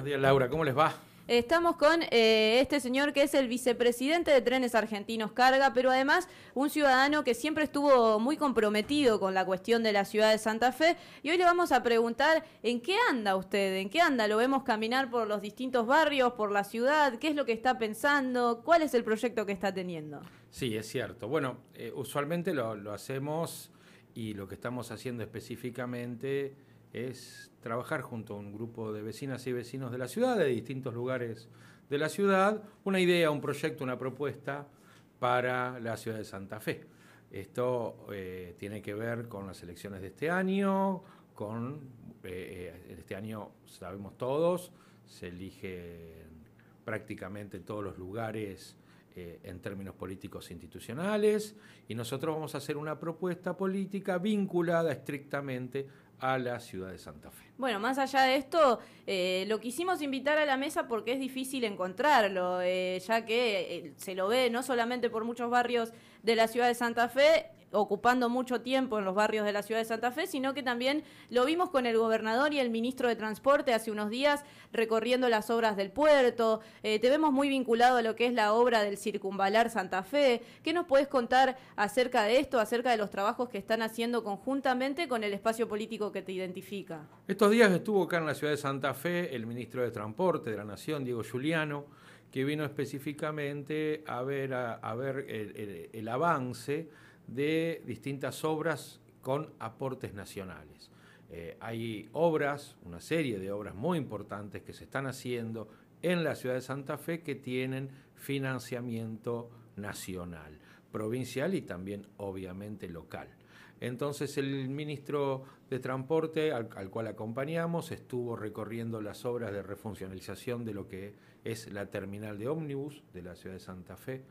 Buenos días, Laura, ¿cómo les va? Estamos con eh, este señor que es el vicepresidente de Trenes Argentinos Carga, pero además un ciudadano que siempre estuvo muy comprometido con la cuestión de la ciudad de Santa Fe. Y hoy le vamos a preguntar en qué anda usted, en qué anda. Lo vemos caminar por los distintos barrios, por la ciudad, qué es lo que está pensando, cuál es el proyecto que está teniendo. Sí, es cierto. Bueno, eh, usualmente lo, lo hacemos y lo que estamos haciendo específicamente es trabajar junto a un grupo de vecinas y vecinos de la ciudad, de distintos lugares de la ciudad, una idea, un proyecto, una propuesta para la ciudad de Santa Fe. Esto eh, tiene que ver con las elecciones de este año, con eh, eh, este año sabemos todos, se eligen prácticamente todos los lugares en términos políticos institucionales y nosotros vamos a hacer una propuesta política vinculada estrictamente a la ciudad de Santa Fe. Bueno, más allá de esto, eh, lo quisimos invitar a la mesa porque es difícil encontrarlo, eh, ya que eh, se lo ve no solamente por muchos barrios de la ciudad de Santa Fe, ocupando mucho tiempo en los barrios de la ciudad de Santa Fe, sino que también lo vimos con el gobernador y el ministro de Transporte hace unos días recorriendo las obras del puerto. Te vemos muy vinculado a lo que es la obra del circunvalar Santa Fe. ¿Qué nos puedes contar acerca de esto, acerca de los trabajos que están haciendo conjuntamente con el espacio político que te identifica? Días estuvo acá en la ciudad de Santa Fe el ministro de Transporte de la Nación, Diego Giuliano, que vino específicamente a ver, a, ver el avance de distintas obras con aportes nacionales. Eh, hay obras, una serie de obras muy importantes que se están haciendo en la ciudad de Santa Fe que tienen financiamiento nacional, provincial y también obviamente local. Entonces el ministro de Transporte, al, al, cual acompañamos, estuvo recorriendo las obras de refuncionalización de lo que es la terminal de ómnibus de la ciudad de Santa Fe,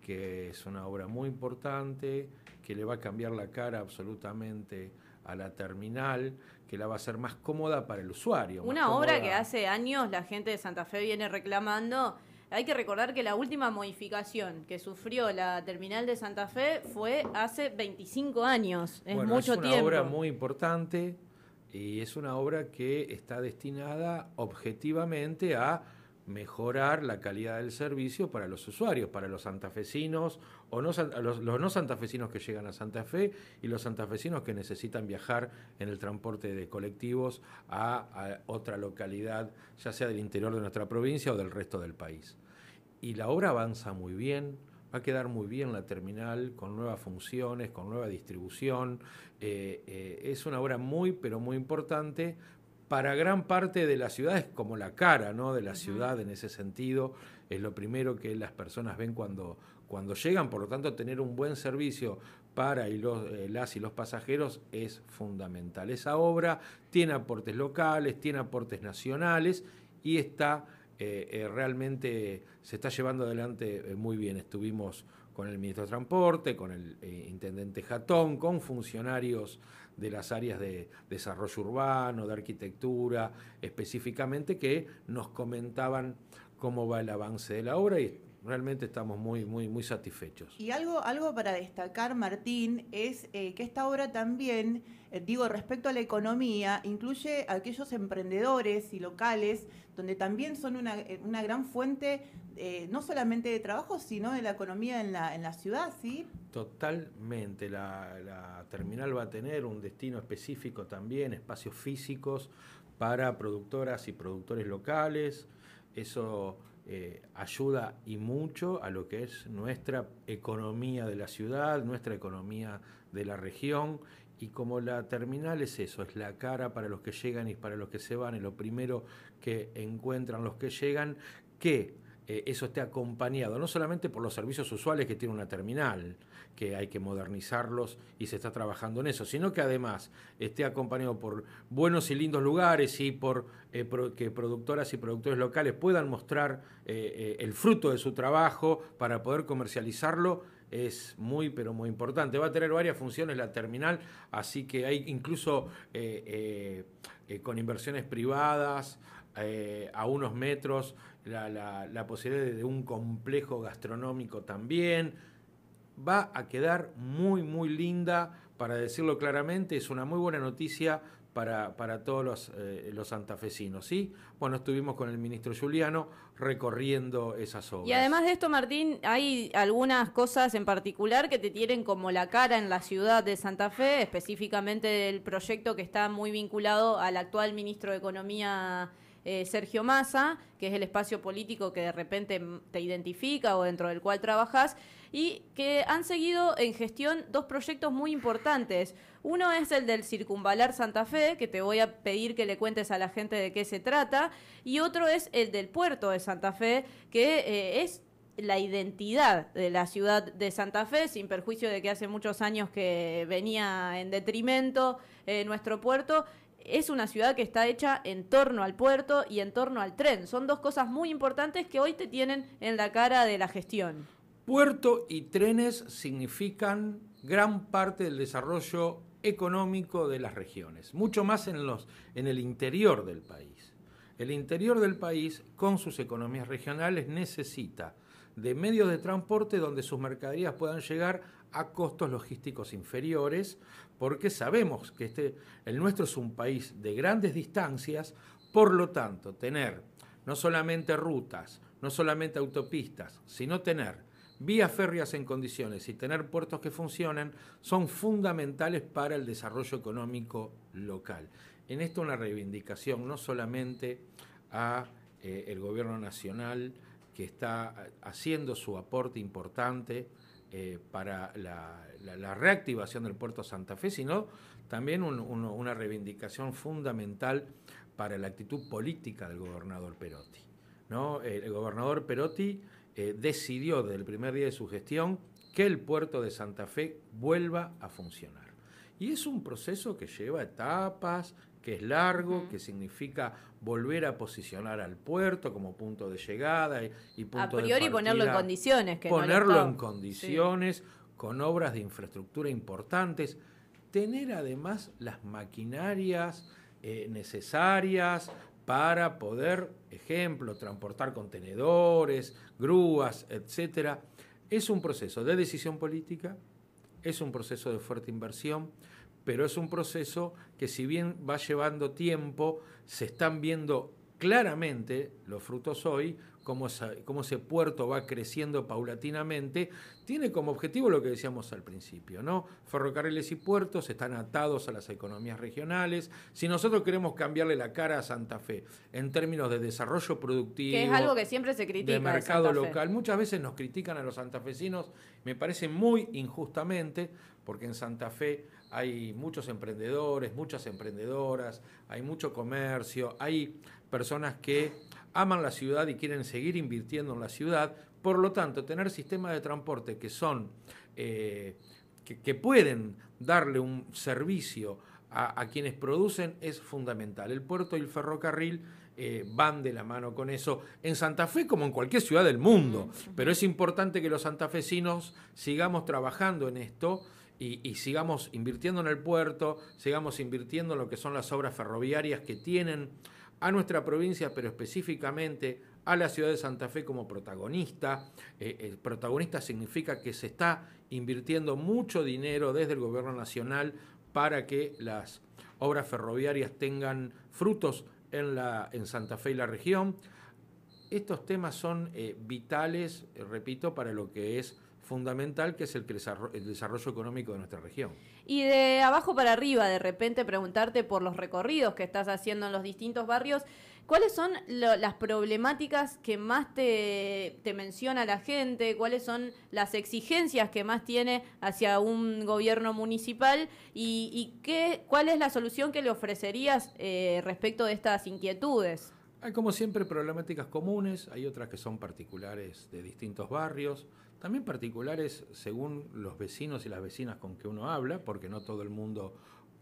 que es una obra muy importante, que le va a cambiar la cara absolutamente a la terminal, que la va a hacer más cómoda para el usuario. Una obra que hace años la gente de Santa Fe viene reclamando. Hay que recordar que la última modificación que sufrió la terminal de Santa Fe fue hace 25 años. Es mucho tiempo. Es una obra muy importante y es una obra que está destinada objetivamente a mejorar la calidad del servicio para los usuarios, para los santafesinos o no, los, no santafesinos que llegan a Santa Fe y los santafesinos que necesitan viajar en el transporte de colectivos a, a otra localidad, ya sea del interior de nuestra provincia o del resto del país. Y la obra avanza muy bien, va a quedar muy bien la terminal con nuevas funciones, con nueva distribución. Eh, eh, es una obra muy, pero muy importante para gran parte de las ciudades como la cara ¿no? de la ciudad en ese sentido. Es lo primero que las personas ven cuando, cuando llegan, por lo tanto tener un buen servicio para y los, eh, las y los pasajeros es fundamental. Esa obra tiene aportes locales, tiene aportes nacionales y está eh, eh, realmente se está llevando adelante muy bien. Estuvimos con el ministro de Transporte, con el intendente Jatón, con funcionarios de las áreas de desarrollo urbano, de arquitectura, específicamente, que nos comentaban cómo va el avance de la obra y realmente estamos muy, muy, muy satisfechos. Y algo, algo para destacar, Martín, es eh, que esta obra también, eh, digo, respecto a la economía, incluye a aquellos emprendedores y locales, donde también son una, eh, gran fuente, no solamente de trabajo, sino de la economía en la, ciudad, ¿sí? Totalmente. La, terminal va a tener un destino específico también, espacios físicos para productoras y productores locales. Eso eh, ayuda y mucho a lo que es nuestra economía de la ciudad, nuestra economía de la región. Y como la terminal es eso, es la cara para los que llegan y para los que se van, es lo primero que encuentran los que llegan, que eh, eso esté acompañado no solamente por los servicios usuales que tiene una terminal, que hay que modernizarlos y se está trabajando en eso, sino que además esté acompañado por buenos y lindos lugares y por eh, que productoras y productores locales puedan mostrar eh, el fruto de su trabajo para poder comercializarlo es muy, pero muy importante. Va a tener varias funciones la terminal, así que hay incluso con inversiones privadas, a unos metros la, posibilidad de un complejo gastronómico también. Va a quedar muy, muy linda, para decirlo claramente, es una muy buena noticia para, para todos los, eh, los, santafesinos. ¿sí? Bueno, estuvimos con el ministro Juliano recorriendo esas obras. Y además de esto, Martín, hay algunas cosas en particular que te tienen como la cara en la ciudad de Santa Fe, específicamente el proyecto que está muy vinculado al actual ministro de Economía. Eh, Sergio Massa, que es el espacio político que de repente te identifica o dentro del cual trabajas, y que han seguido en gestión dos proyectos muy importantes. Uno es el del Circunvalar Santa Fe, que te voy a pedir que le cuentes a la gente de qué se trata, y otro es el del puerto de Santa Fe, que eh, es la identidad de la ciudad de Santa Fe, sin perjuicio de que hace muchos años que venía en detrimento eh, nuestro puerto, es una ciudad que está hecha en torno al puerto y en torno al tren. Son dos cosas muy importantes que hoy te tienen en la cara de la gestión. Puerto y trenes significan gran parte del desarrollo económico de las regiones, mucho más en, en el interior del país. El interior del país, con sus economías regionales, necesita de medios de transporte donde sus mercaderías puedan llegar a costos logísticos inferiores, porque sabemos que este, el nuestro es un país de grandes distancias, por lo tanto, tener no solamente rutas, no solamente autopistas, sino tener vías férreas en condiciones y tener puertos que funcionen son fundamentales para el desarrollo económico local. En esto una reivindicación no solamente a eh, el gobierno nacional que está haciendo su aporte importante eh, para la, reactivación del puerto Santa Fe, sino también una reivindicación fundamental para la actitud política del gobernador Perotti. ¿no? El gobernador Perotti eh, decidió desde el primer día de su gestión que el puerto de Santa Fe vuelva a funcionar. Y es un proceso que lleva etapas, que es largo, que significa volver a posicionar al puerto como punto de llegada y, punto de A priori ponerlo en condiciones. Que ponerlo en condiciones, con obras de infraestructura importantes. Tener además las maquinarias eh, necesarias para poder, ejemplo, transportar contenedores, grúas, etcétera. Es un proceso de decisión política, es un proceso de fuerte inversión, pero es un proceso que si bien va llevando tiempo, se están viendo claramente los frutos hoy, cómo, ese puerto va creciendo paulatinamente, tiene como objetivo lo que decíamos al principio, ¿no? Ferrocarriles y puertos están atados a las economías regionales. Si nosotros queremos cambiarle la cara a Santa Fe en términos de desarrollo productivo, que es algo que siempre se critica de mercado local, muchas veces nos critican a los santafesinos, me parece muy injustamente, porque en Santa Fe hay muchos emprendedores, muchas emprendedoras, hay mucho comercio, hay personas que aman la ciudad y quieren seguir invirtiendo en la ciudad. Por lo tanto, tener sistemas de transporte que son, eh, que, pueden darle un servicio a, quienes producen es fundamental. El puerto y el ferrocarril eh, van de la mano con eso en Santa Fe como en cualquier ciudad del mundo. Pero es importante que los santafesinos sigamos trabajando en esto. Y, sigamos invirtiendo en el puerto, sigamos invirtiendo en lo que son las obras ferroviarias que tienen a nuestra provincia, pero específicamente a la ciudad de Santa Fe como protagonista. Eh, el protagonista significa que se está invirtiendo mucho dinero desde el gobierno nacional para que las obras ferroviarias tengan frutos en, la, en Santa Fe y la región. Estos temas son eh, vitales, eh, repito, para lo que es fundamental, que es el, el desarrollo económico de nuestra región. Y de abajo para arriba, de repente preguntarte por los recorridos que estás haciendo en los distintos barrios, ¿cuáles son las problemáticas que más te, menciona la gente? ¿Cuáles son las exigencias que más tiene hacia un gobierno municipal? ¿Y, qué, cuál es la solución que le ofrecerías eh, respecto de estas inquietudes? Hay como siempre problemáticas comunes, hay otras que son particulares de distintos barrios. También particulares según los vecinos y las vecinas con que uno habla, porque no todo el mundo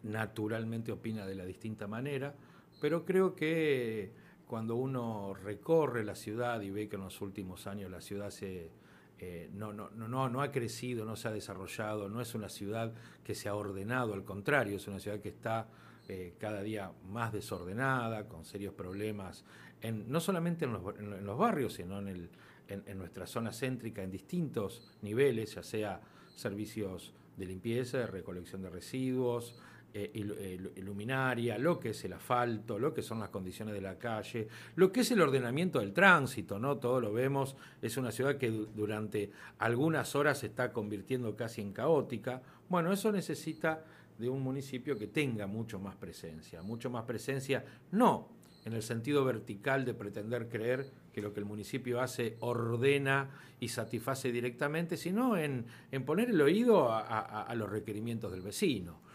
naturalmente opina de la distinta manera, pero creo que cuando uno recorre la ciudad y ve que en los últimos años la ciudad eh, no ha crecido, no se ha desarrollado, no es una ciudad que se ha ordenado, al contrario, es una ciudad que está eh, cada día más desordenada, con serios problemas, no solamente en los, barrios, sino en nuestra zona céntrica en distintos niveles, ya sea servicios de limpieza, de recolección de residuos, eh, eh, luminaria, lo que es el asfalto, lo que son las condiciones de la calle, lo que es el ordenamiento del tránsito, ¿no? Todo lo vemos, es una ciudad que durante algunas horas se está convirtiendo casi en caótica. Bueno, eso necesita de un municipio que tenga mucho más presencia, mucho más presencia, no en el sentido vertical de pretender creer que lo que el municipio hace ordena y satisface directamente, sino en, poner el oído a los requerimientos del vecino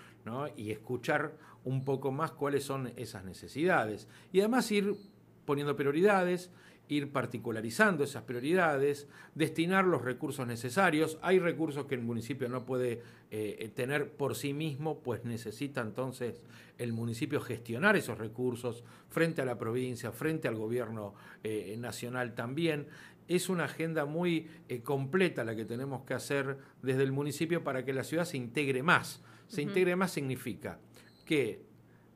y escuchar un poco más cuáles son esas necesidades. Y además ir poniendo prioridades, ir particularizando esas prioridades, destinar los recursos necesarios. Hay recursos que el municipio no puede eh, tener por sí mismo, pues necesita entonces el municipio gestionar esos recursos frente a la provincia, frente al gobierno eh, nacional también. Es una agenda muy eh, completa la que tenemos que hacer desde el municipio para que la ciudad se integre más se integre más significa que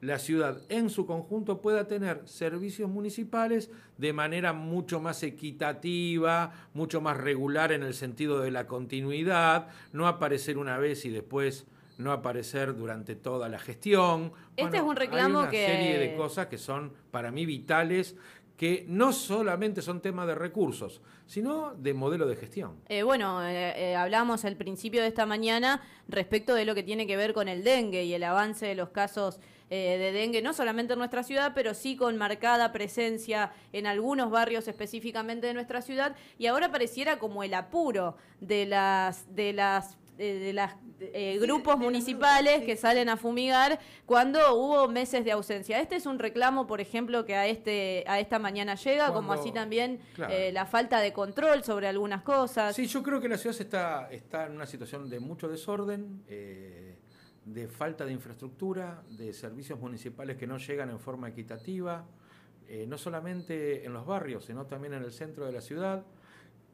la ciudad en su conjunto pueda tener servicios municipales de manera mucho más equitativa, mucho más regular en el sentido de la continuidad, no aparecer una vez y después no aparecer durante toda la gestión. Este es un reclamo hay una que... serie de cosas que son para mí vitales que no solamente son temas de recursos, sino de modelo de gestión. Eh, bueno, eh, eh, hablamos al principio de esta mañana respecto de lo que tiene que ver con el dengue y el avance de los casos de dengue, no solamente en nuestra ciudad, pero sí con marcada presencia en algunos barrios específicamente de nuestra ciudad, y ahora pareciera como el apuro de las, de las de, los eh, grupos municipales que salen a fumigar cuando hubo meses de ausencia. Este es un reclamo, por ejemplo, que a este a esta mañana llega, como así también eh, la falta de control sobre algunas cosas. Sí, yo creo que la ciudad está, está en una situación de mucho desorden. Eh, de falta de infraestructura, de servicios municipales que no llegan en forma equitativa, no solamente en los barrios, sino también en el centro de la ciudad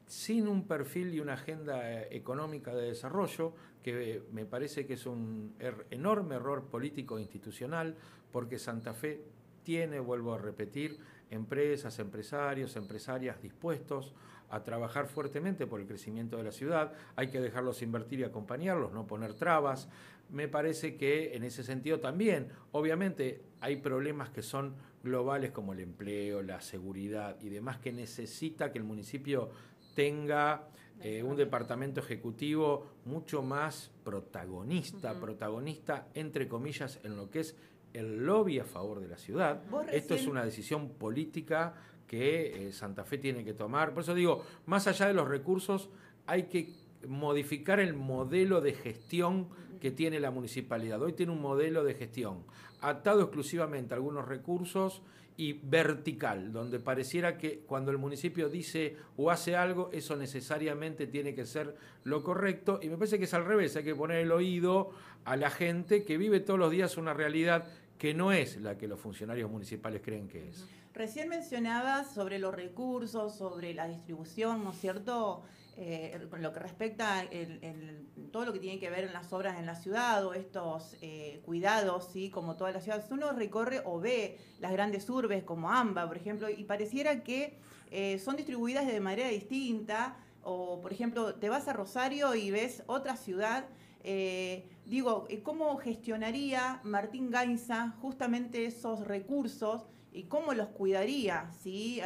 sin un perfil y una agenda eh, económica de desarrollo, que me parece que es un er, enorme error político e institucional, porque Santa Fe tiene, vuelvo a repetir, empresas, empresarios, empresarias dispuestos a trabajar fuertemente por el crecimiento de la ciudad. Hay que dejarlos invertir y acompañarlos, no poner trabas. Me parece que en ese sentido también, obviamente, hay problemas que son globales como el empleo, la seguridad y demás que necesita que el municipio tenga eh, un departamento ejecutivo mucho más protagonista, protagonista entre comillas en lo que es el lobby a favor de la ciudad. Esto es una decisión política que eh, Santa Fe tiene que tomar. Por eso digo, más allá de los recursos, hay que modificar el modelo de gestión que tiene la municipalidad. Hoy tiene un modelo de gestión atado exclusivamente a algunos recursos y vertical, donde pareciera que cuando el municipio dice o hace algo, eso necesariamente tiene que ser lo correcto. Y me parece que es al revés, hay que poner el oído a la gente que vive todos los días una realidad que no es la que los funcionarios municipales creen que es. Recién mencionabas sobre los recursos, sobre la distribución, ¿no es cierto? eh, lo que respecta el, todo lo que tiene que ver en las obras en la ciudad o estos eh, cuidados, ¿sí? como toda la ciudad, uno recorre o ve las grandes urbes como AMBA, por ejemplo, y pareciera que eh, son distribuidas de manera distinta, o por ejemplo, te vas a Rosario y ves otra ciudad. Eh, digo, ¿cómo gestionaría Martín Gainza justamente esos recursos y cómo los cuidaría ¿sí?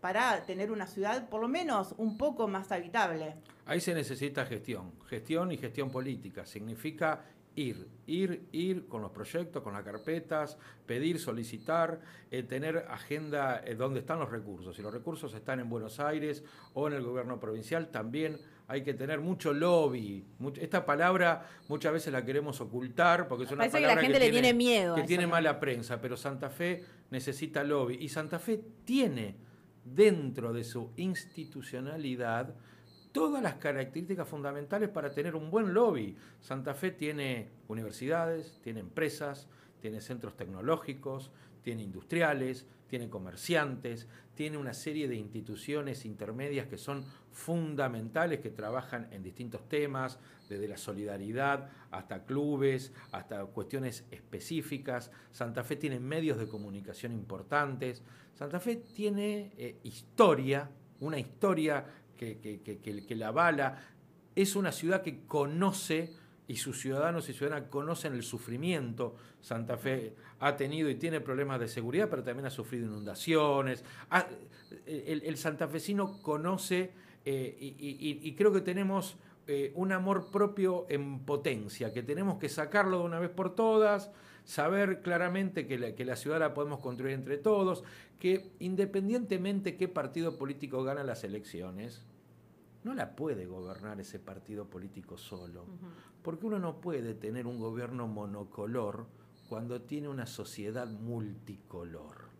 para tener una ciudad por lo menos un poco más habitable. Ahí se necesita gestión, gestión y gestión política. Significa ir, ir, ir con los proyectos, con las carpetas, pedir, solicitar, eh, tener agenda eh, donde están los recursos. Si los recursos están en Buenos Aires o en el gobierno provincial, también hay que tener mucho lobby. esta palabra muchas veces la queremos ocultar porque es una Parece palabra que la gente le tiene, miedo. Que tiene mala prensa, pero Santa Fe necesita lobby. Y Santa Fe tiene dentro de su institucionalidad todas las características fundamentales para tener un buen lobby. Santa Fe tiene universidades, tiene empresas, tiene centros tecnológicos, tiene industriales, tiene comerciantes, tiene una serie de instituciones intermedias que son fundamentales, que trabajan en distintos temas, desde la solidaridad hasta clubes, hasta cuestiones específicas. Santa Fe tiene medios de comunicación importantes. Santa Fe tiene eh, historia, una historia que, que, la avala. Es una ciudad que conoce y sus ciudadanos y ciudadanas conocen el sufrimiento. Santa Fe ha tenido y tiene problemas de seguridad, pero también ha sufrido inundaciones. el, santafesino conoce eh, y, creo que tenemos eh, un amor propio en potencia, que tenemos que sacarlo de una vez por todas, saber claramente que la, que la ciudad la podemos construir entre todos, que independientemente qué partido político gana las elecciones, no la puede gobernar ese partido político solo, porque uno no puede tener un gobierno monocolor cuando tiene una sociedad multicolor.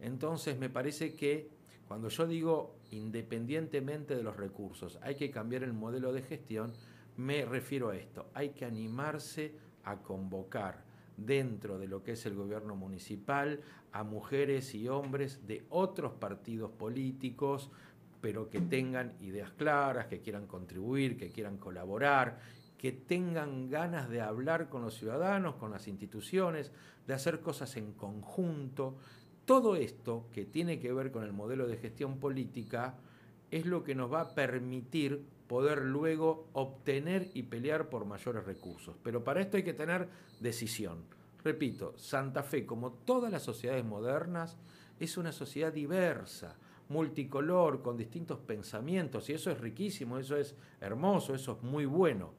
Entonces me parece que cuando yo digo independientemente de los recursos, hay que cambiar el modelo de gestión, me refiero a esto, hay que animarse a convocar dentro de lo que es el gobierno municipal a mujeres y hombres de otros partidos políticos, pero que tengan ideas claras, que quieran contribuir, que quieran colaborar, que tengan ganas de hablar con los ciudadanos, con las instituciones, de hacer cosas en conjunto. Todo esto que tiene que ver con el modelo de gestión política es lo que nos va a permitir poder luego obtener y pelear por mayores recursos. Pero para esto hay que tener decisión. Repito, Santa Fe, como todas las sociedades modernas, es una sociedad diversa multicolor, con distintos pensamientos, y eso es riquísimo, eso es hermoso, eso es muy bueno.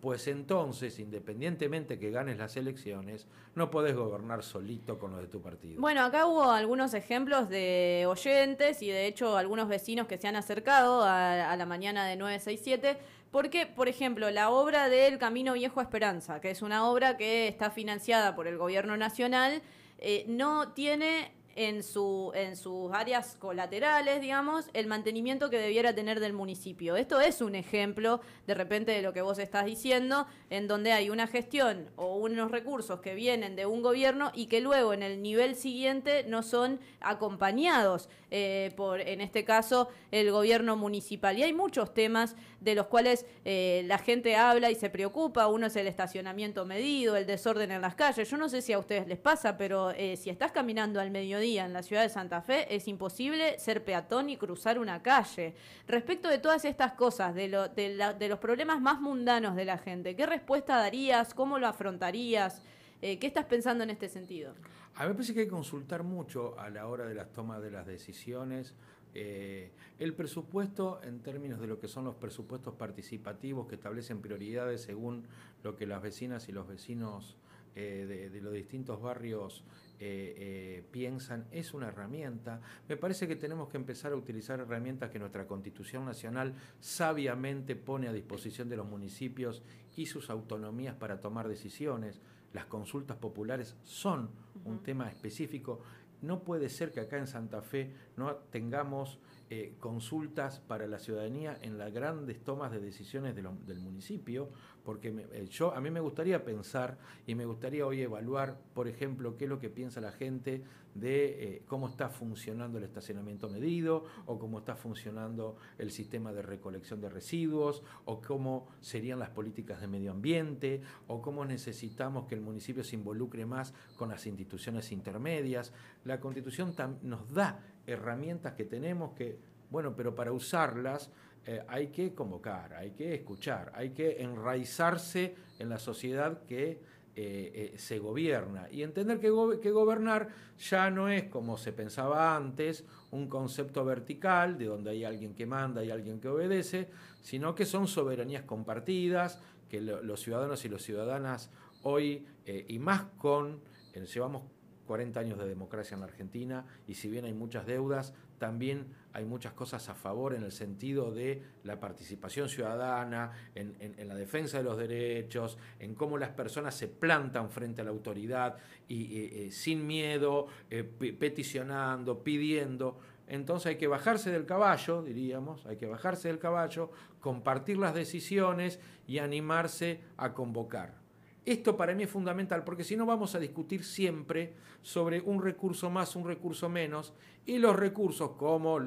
Pues entonces, independientemente que ganes las elecciones, no podés gobernar solito con los de tu partido. Bueno, acá hubo algunos ejemplos de oyentes y de hecho algunos vecinos que se han acercado a, la mañana de 967 porque, por ejemplo, la obra del Camino Viejo Esperanza, que es una obra que está financiada por el gobierno nacional, eh, no tiene en, su, en sus áreas colaterales, digamos, el mantenimiento que debiera tener del municipio. Esto es un ejemplo, de repente, de lo que vos estás diciendo, en donde hay una gestión o unos recursos que vienen de un gobierno y que luego en el nivel siguiente no son acompañados eh, por, en este caso, el gobierno municipal. Y hay muchos temas de los cuales eh, la gente habla y se preocupa. Uno es el estacionamiento medido, el desorden en las calles. Yo no sé si a ustedes les pasa, pero eh, si estás caminando al mediodía, en la ciudad de Santa Fe es imposible ser peatón y cruzar una calle. Respecto de todas estas cosas, de, los problemas más mundanos de la gente, ¿qué respuesta darías? ¿Cómo lo afrontarías? Eh, ¿Qué estás pensando en este sentido? A mí me parece que hay que consultar mucho a la hora de las tomas de las decisiones. Eh, el presupuesto en términos de lo que son los presupuestos participativos que establecen prioridades según lo que las vecinas y los vecinos eh, de, los distintos barrios eh, eh, piensan, es una herramienta. Me parece que tenemos que empezar a utilizar herramientas que nuestra Constitución Nacional sabiamente pone a disposición de los municipios y sus autonomías para tomar decisiones. Las consultas populares son un tema específico. No puede ser que acá en Santa Fe no tengamos eh, consultas para la ciudadanía en las grandes tomas de decisiones del municipio, porque eh, yo a mí me gustaría pensar y me gustaría hoy evaluar, por ejemplo, qué es lo que piensa la gente de eh, cómo está funcionando el estacionamiento medido o cómo está funcionando el sistema de recolección de residuos o cómo serían las políticas de medio ambiente o cómo necesitamos que el municipio se involucre más con las instituciones intermedias. La constitución nos da herramientas que tenemos que, bueno, pero para usarlas eh, hay que convocar, hay que escuchar, hay que enraizarse en la sociedad que eh, eh, se gobierna. Y entender que, gobernar ya no es como se pensaba antes, un concepto vertical de donde hay alguien que manda y alguien que obedece, sino que son soberanías compartidas, que los ciudadanos y las ciudadanas hoy, y más con, llevamos 40 años de democracia en la Argentina y si bien hay muchas deudas, también hay muchas cosas a favor en el sentido de la participación ciudadana, en, la defensa de los derechos, en cómo las personas se plantan frente a la autoridad y eh, sin miedo, eh, peticionando, pidiendo. Entonces hay que bajarse del caballo, diríamos, hay que bajarse del caballo, compartir las decisiones y animarse a convocar. Esto para mí es fundamental porque si no vamos a discutir siempre sobre un recurso más, un recurso menos, y los recursos como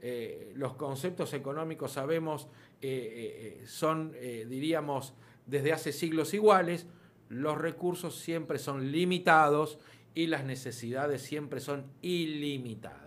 eh, los conceptos económicos sabemos eh, eh, son, diríamos, desde hace siglos iguales, los recursos siempre son limitados y las necesidades siempre son ilimitadas.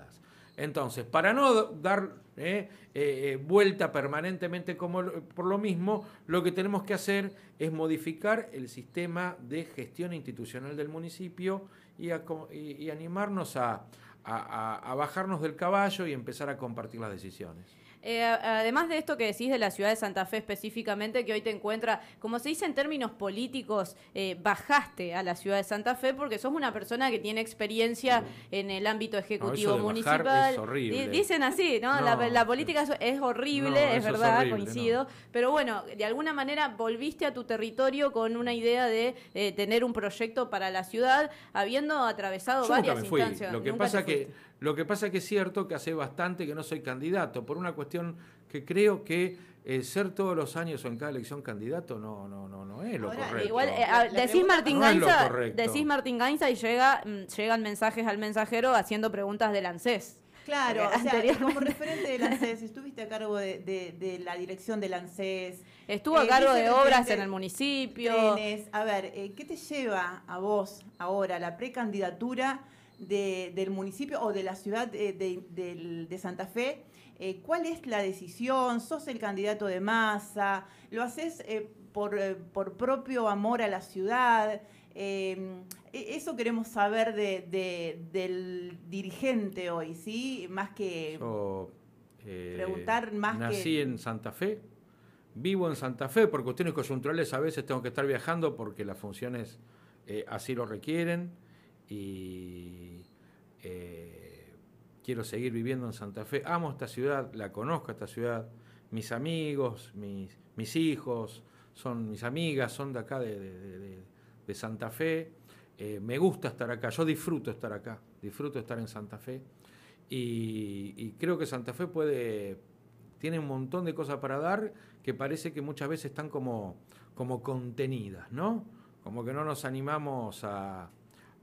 Entonces, para no dar eh, eh, vuelta permanentemente como, por lo mismo, lo que tenemos que hacer es modificar el sistema de gestión institucional del municipio y, y, animarnos a bajarnos del caballo y empezar a compartir las decisiones. Eh, además de esto que decís de la ciudad de Santa Fe específicamente, que hoy te encuentra, como se dice en términos políticos, eh, bajaste a la ciudad de Santa Fe porque sos una persona que tiene experiencia en el ámbito ejecutivo municipal. Es horrible. Dicen así, ¿no? la, política es horrible, es verdad, coincido. Pero bueno, de alguna manera volviste a tu territorio con una idea de eh, tener un proyecto para la ciudad, habiendo atravesado varias instancias. Lo que pasa que lo que pasa que es cierto que hace bastante que no soy candidato, por una cuestión que creo que eh, ser todos los años o en cada elección candidato no, no, no, no es lo correcto. Igual, eh, decís, Martín Gainza, decís Martín Gainza y llega, mm, llegan mensajes al mensajero haciendo preguntas del ANSES. Claro, o sea, como referente del ANSES, estuviste a cargo de, la dirección del ANSES. Estuvo a eh, cargo de obras en el municipio. A ver, ¿qué te lleva a vos ahora la precandidatura del municipio o de la ciudad de, Santa Fe. Eh, ¿Cuál es la decisión? ¿Sos el candidato de masa? ¿Lo haces eh, por, eh, por, propio amor a la ciudad? E, eso queremos saber del dirigente hoy, ¿sí? Más que preguntar más nací en Santa Fe, vivo en Santa Fe, por cuestiones coyunturales a veces tengo que estar viajando porque las funciones así lo requieren y eh, quiero seguir viviendo en Santa Fe. Amo esta ciudad, la conozco esta ciudad. Mis amigos, mis, mis hijos, son mis amigas, son de acá de, Santa Fe. Eh, me gusta estar acá, yo disfruto estar acá, disfruto estar en Santa Fe. Y, creo que Santa Fe puede, tiene un montón de cosas para dar que parece que muchas veces están como, como contenidas, ¿no? Como que no nos animamos a,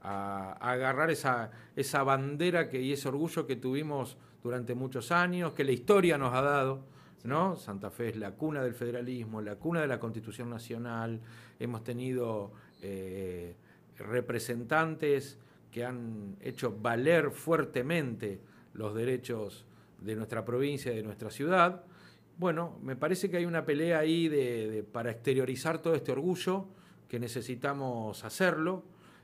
a, agarrar esa, esa bandera que, y ese orgullo que tuvimos durante muchos años, que la historia nos ha dado. ¿no? Santa Fe es la cuna del federalismo, la cuna de la Constitución Nacional. Hemos tenido eh, representantes que han hecho valer fuertemente los derechos de nuestra provincia y de nuestra ciudad. Bueno, me parece que hay una pelea ahí de, para exteriorizar todo este orgullo, que necesitamos hacerlo.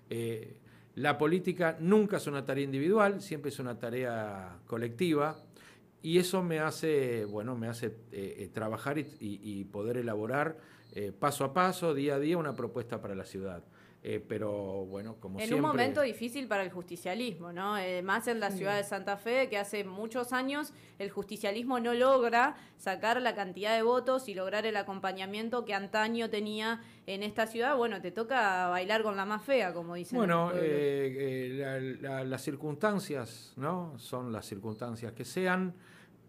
Eh, la política nunca es una tarea individual, siempre es una tarea colectiva y eso me hace, bueno, me hace eh, eh, trabajar y, poder elaborar eh, paso a paso, día a día, una propuesta para la ciudad. Eh, pero bueno, como en un momento difícil para el justicialismo, ¿no? Eh, más en la ciudad de Santa Fe, que hace muchos años el justicialismo no logra sacar la cantidad de votos y lograr el acompañamiento que antaño tenía en esta ciudad. Bueno, te toca bailar con la más fea, como dicen. Bueno, eh, las circunstancias, ¿no? Son las circunstancias que sean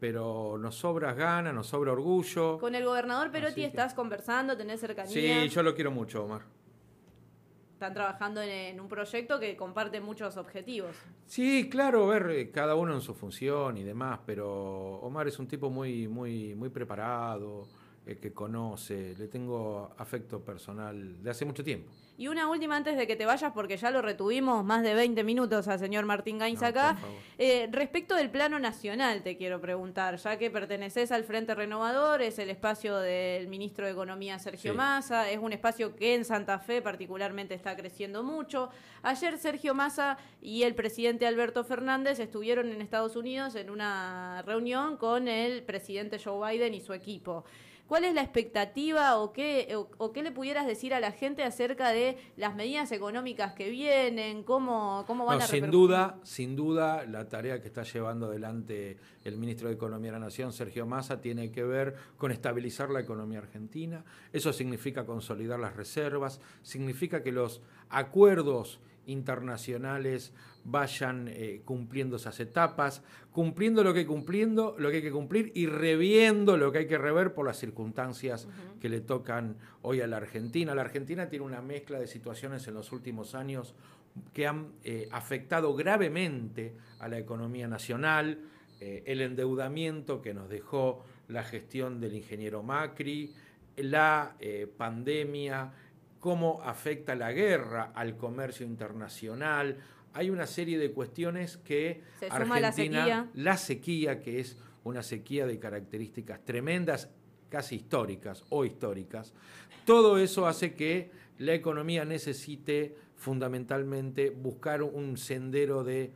pero nos sobra ganas, nos sobra orgullo. Con el gobernador Perotti estás conversando, tenés cercanía. Sí, yo lo quiero mucho, Omar están trabajando en, un proyecto que comparte muchos objetivos. Sí, claro, ver eh, cada uno en su función y demás, pero Omar es un tipo muy, muy, muy preparado, eh, que conoce, le tengo afecto personal de hace mucho tiempo. Y una última antes de que te vayas, porque ya lo retuvimos más de 20 minutos al señor Martín Gainz acá. Eh, respecto del plano nacional, te quiero preguntar, ya que perteneces al Frente Renovador, es el espacio del ministro de Economía Sergio Massa, es un espacio que en Santa Fe particularmente está creciendo mucho. Ayer Sergio Massa y el presidente Alberto Fernández estuvieron en Estados Unidos en una reunión con el presidente Joe Biden y su equipo. ¿Cuál es la expectativa o qué, o, qué le pudieras decir a la gente acerca de las medidas económicas que vienen? ¿Cómo, cómo van a Sin duda, sin duda, la tarea que está llevando adelante el ministro de Economía de la Nación, Sergio Massa, tiene que ver con estabilizar la economía argentina. Eso significa consolidar las reservas, significa que los acuerdos internacionales vayan eh, cumpliendo esas etapas, cumpliendo lo que hay cumpliendo, lo que hay que cumplir y reviendo lo que hay que rever por las circunstancias que le tocan hoy a la Argentina. La Argentina tiene una mezcla de situaciones en los últimos años que han eh, afectado gravemente a la economía nacional, eh, el endeudamiento que nos dejó la gestión del ingeniero Macri, la pandemia, cómo afecta la guerra al comercio internacional, hay una serie de cuestiones que Se suma la sequía. la sequía, que es una sequía de características tremendas, casi históricas o históricas, todo eso hace que la economía necesite fundamentalmente buscar un sendero de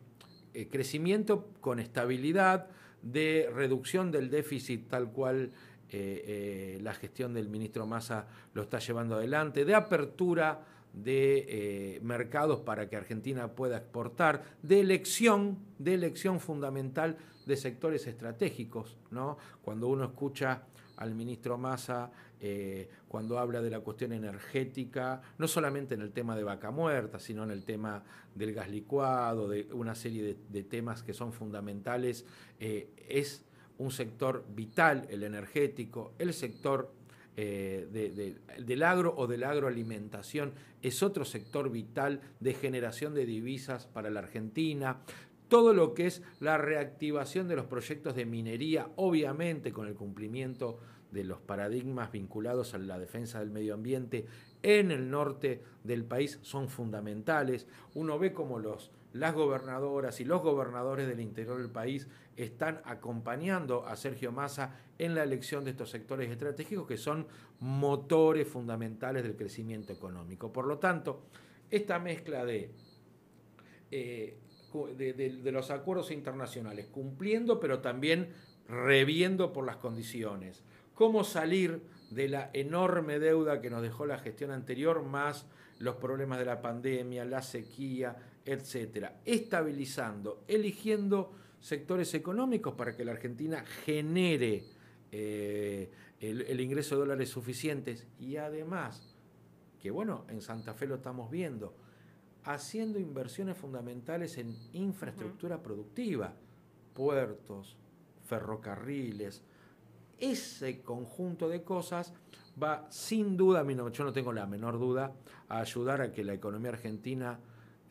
eh, crecimiento con estabilidad, de reducción del déficit tal cual eh, eh, la gestión del ministro Massa lo está llevando adelante, de apertura de mercados para que Argentina pueda exportar, de elección, de elección fundamental de sectores estratégicos, ¿no? Cuando uno escucha al ministro Massa eh, cuando habla de la cuestión energética, no solamente en el tema de vaca muerta, sino en el tema del gas licuado, de una serie de, temas que son fundamentales. Eh, es un sector vital el energético, el sector eh, del agro o de la agroalimentación es otro sector vital de generación de divisas para la Argentina todo lo que es la reactivación de los proyectos de minería, obviamente con el cumplimiento de los paradigmas vinculados a la defensa del medio ambiente en el norte del país son fundamentales. Uno ve como los, las gobernadoras y los gobernadores del interior del país están acompañando a Sergio Massa en la elección de estos sectores estratégicos que son motores fundamentales del crecimiento económico. Por lo tanto, esta mezcla de eh, de, los acuerdos internacionales, cumpliendo pero también reviendo por las condiciones. Cómo salir de la enorme deuda que nos dejó la gestión anterior, más los problemas de la pandemia, la sequía, etcétera. Estabilizando, eligiendo sectores económicos para que la Argentina genere eh, el, el, ingreso de dólares suficientes y además, que bueno, en Santa Fe lo estamos viendo, haciendo inversiones fundamentales en infraestructura productiva, puertos, ferrocarriles. Ese conjunto de cosas va sin duda, yo no tengo la menor duda, a ayudar a que la economía argentina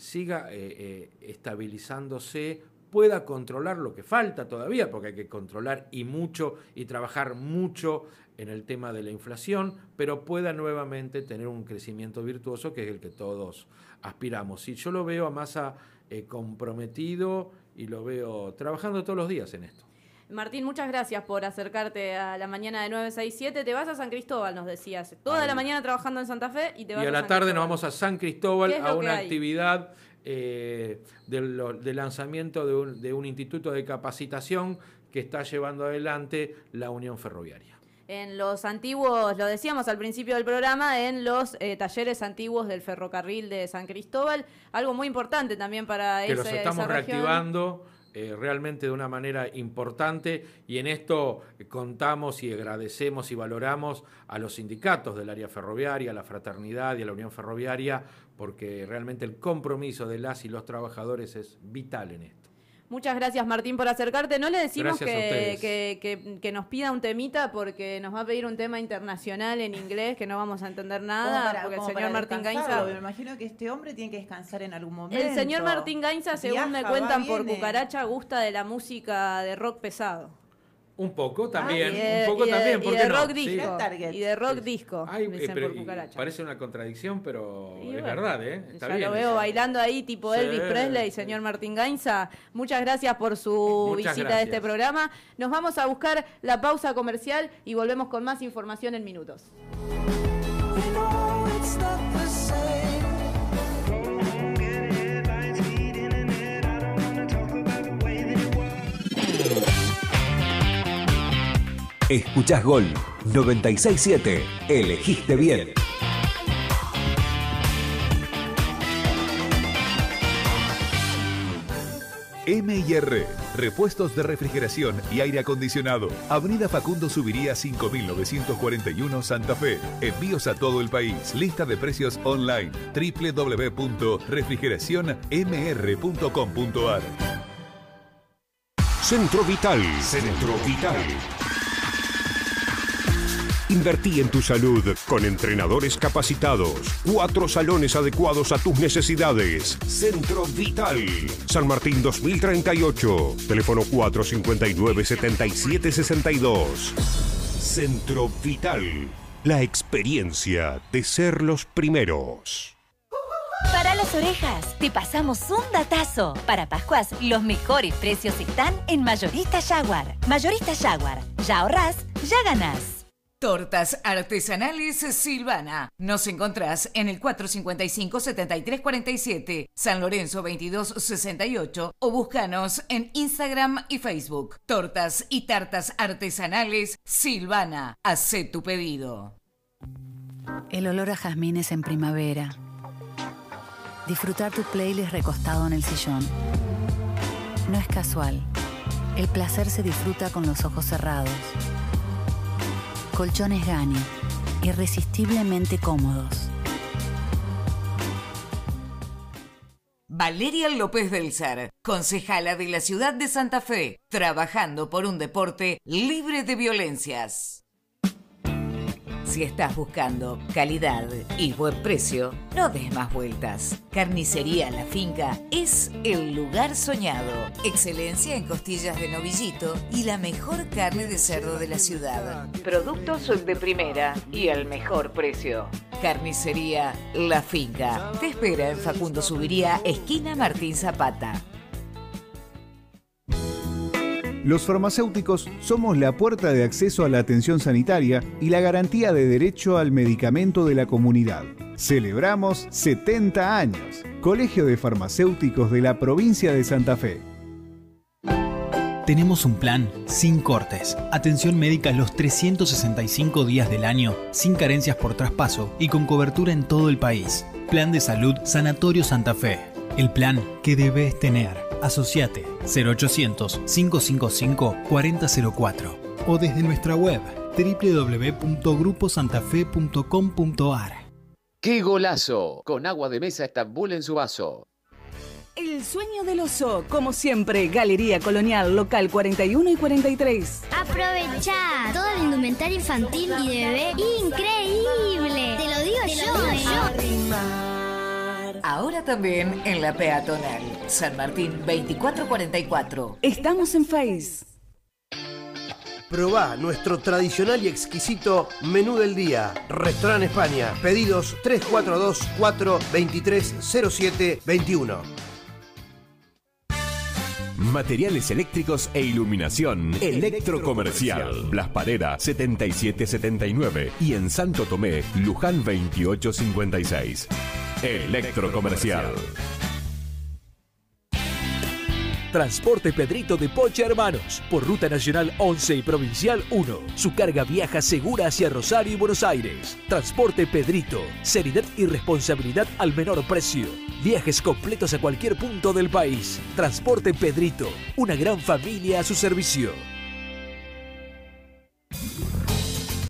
siga eh, eh, estabilizándose, pueda controlar lo que falta todavía, porque hay que controlar y mucho y trabajar mucho en el tema de la inflación, pero pueda nuevamente tener un crecimiento virtuoso que es el que todos aspiramos. Y yo lo veo a Massa eh, comprometido y lo veo trabajando todos los días en esto. Martín, muchas gracias por acercarte a la mañana de 967. Te vas a San Cristóbal, nos decías. Toda la mañana trabajando en Santa Fe y te vas a Y a la tarde nos vamos a San Cristóbal a una actividad eh, de, lanzamiento de un, de un instituto de capacitación que está llevando adelante la Unión Ferroviaria. En los antiguos, lo decíamos al principio del programa, en los eh, talleres antiguos del ferrocarril de San Cristóbal, algo muy importante también para que los estamos reactivando eh, realmente de una manera importante y en esto contamos y agradecemos y valoramos a los sindicatos del área ferroviaria, a la fraternidad y a la Unión Ferroviaria, porque realmente el compromiso de las y los trabajadores es vital en esto. Muchas gracias Martín por acercarte. No le decimos que, nos pida un temita porque nos va a pedir un tema internacional en inglés que no vamos a entender nada. porque el señor Martín Gainza. Me imagino que este hombre tiene que descansar en algún momento. El señor Martín Gainza, según me cuentan por cucaracha, gusta de la música de rock pesado. Un poco también, un poco también, y de rock disco. Y de rock disco. parece una contradicción, pero es verdad, ¿eh? Está ya lo veo bailando ahí, tipo Elvis Presley, señor Martín Gainza. Muchas gracias por su visita a este programa. Nos vamos a buscar la pausa comercial y volvemos con más información en minutos. Escuchás Gol 967. Elegiste bien. M&R, repuestos de refrigeración y aire acondicionado. Avenida Facundo Subiría 5941 Santa Fe. Envíos a todo el país. Lista de precios online. www.refrigeracionmr.com.ar Centro Vital. Centro Vital. Invertí en tu salud con entrenadores capacitados. Cuatro salones adecuados a tus necesidades. Centro Vital. San Martín 2038. Teléfono 459-7762. Centro Vital. La experiencia de ser los primeros. Para las orejas, te pasamos un datazo. Para Pascuas, los mejores precios están en Mayorista Jaguar. Mayorista Jaguar, ya ahorrás, ya ganás. Tortas artesanales Silvana. Nos encontrás en el 455-7347, San Lorenzo 2268 o búscanos en Instagram y Facebook. Tortas y tartas artesanales Silvana. Haz tu pedido. El olor a jazmines en primavera. Disfrutar tu playlist recostado en el sillón. No es casual. El placer se disfruta con los ojos cerrados. Colchones Gani, irresistiblemente cómodos. Valeria López del Zar, concejala de la ciudad de Santa Fe, trabajando por un deporte libre de violencias. Si estás buscando calidad y buen precio, no des más vueltas. Carnicería La Finca es el lugar soñado. Excelencia en costillas de novillito y la mejor carne de cerdo de la ciudad. Productos de primera y al mejor precio. Carnicería La Finca. Te espera en Facundo Subiría, esquina Martín Zapata. Los farmacéuticos somos la puerta de acceso a la atención sanitaria y la garantía de derecho al medicamento de la comunidad. Celebramos 70 años. Colegio de Farmacéuticos de la provincia de Santa Fe. Tenemos un plan sin cortes, atención médica los 365 días del año, sin carencias por traspaso y con cobertura en todo el país. Plan de Salud Sanatorio Santa Fe. El plan que debes tener. Asociate 0800-555-4004 o desde nuestra web www.gruposantafe.com.ar. ¡Qué golazo! Con agua de mesa Estambul en su vaso. El sueño del oso, como siempre, Galería Colonial, local 41 y 43. Aprovecha toda la indumentaria infantil y de bebé increíble. Te lo digo yo, Ahora también en la peatonal. San Martín 2444. Estamos en Face. Probá nuestro tradicional y exquisito menú del día. Restaurante España. Pedidos 342 423 0721. Materiales eléctricos e iluminación. Electrocomercial. Blas Parera 7779 y en Santo Tomé, Luján 2856. Electrocomercial. Transporte Pedrito de Poche Hermanos, por Ruta Nacional 11 y Provincial 1. Su carga viaja segura hacia Rosario y Buenos Aires. Transporte Pedrito, seriedad y responsabilidad al menor precio. Viajes completos a cualquier punto del país. Transporte Pedrito, una gran familia a su servicio.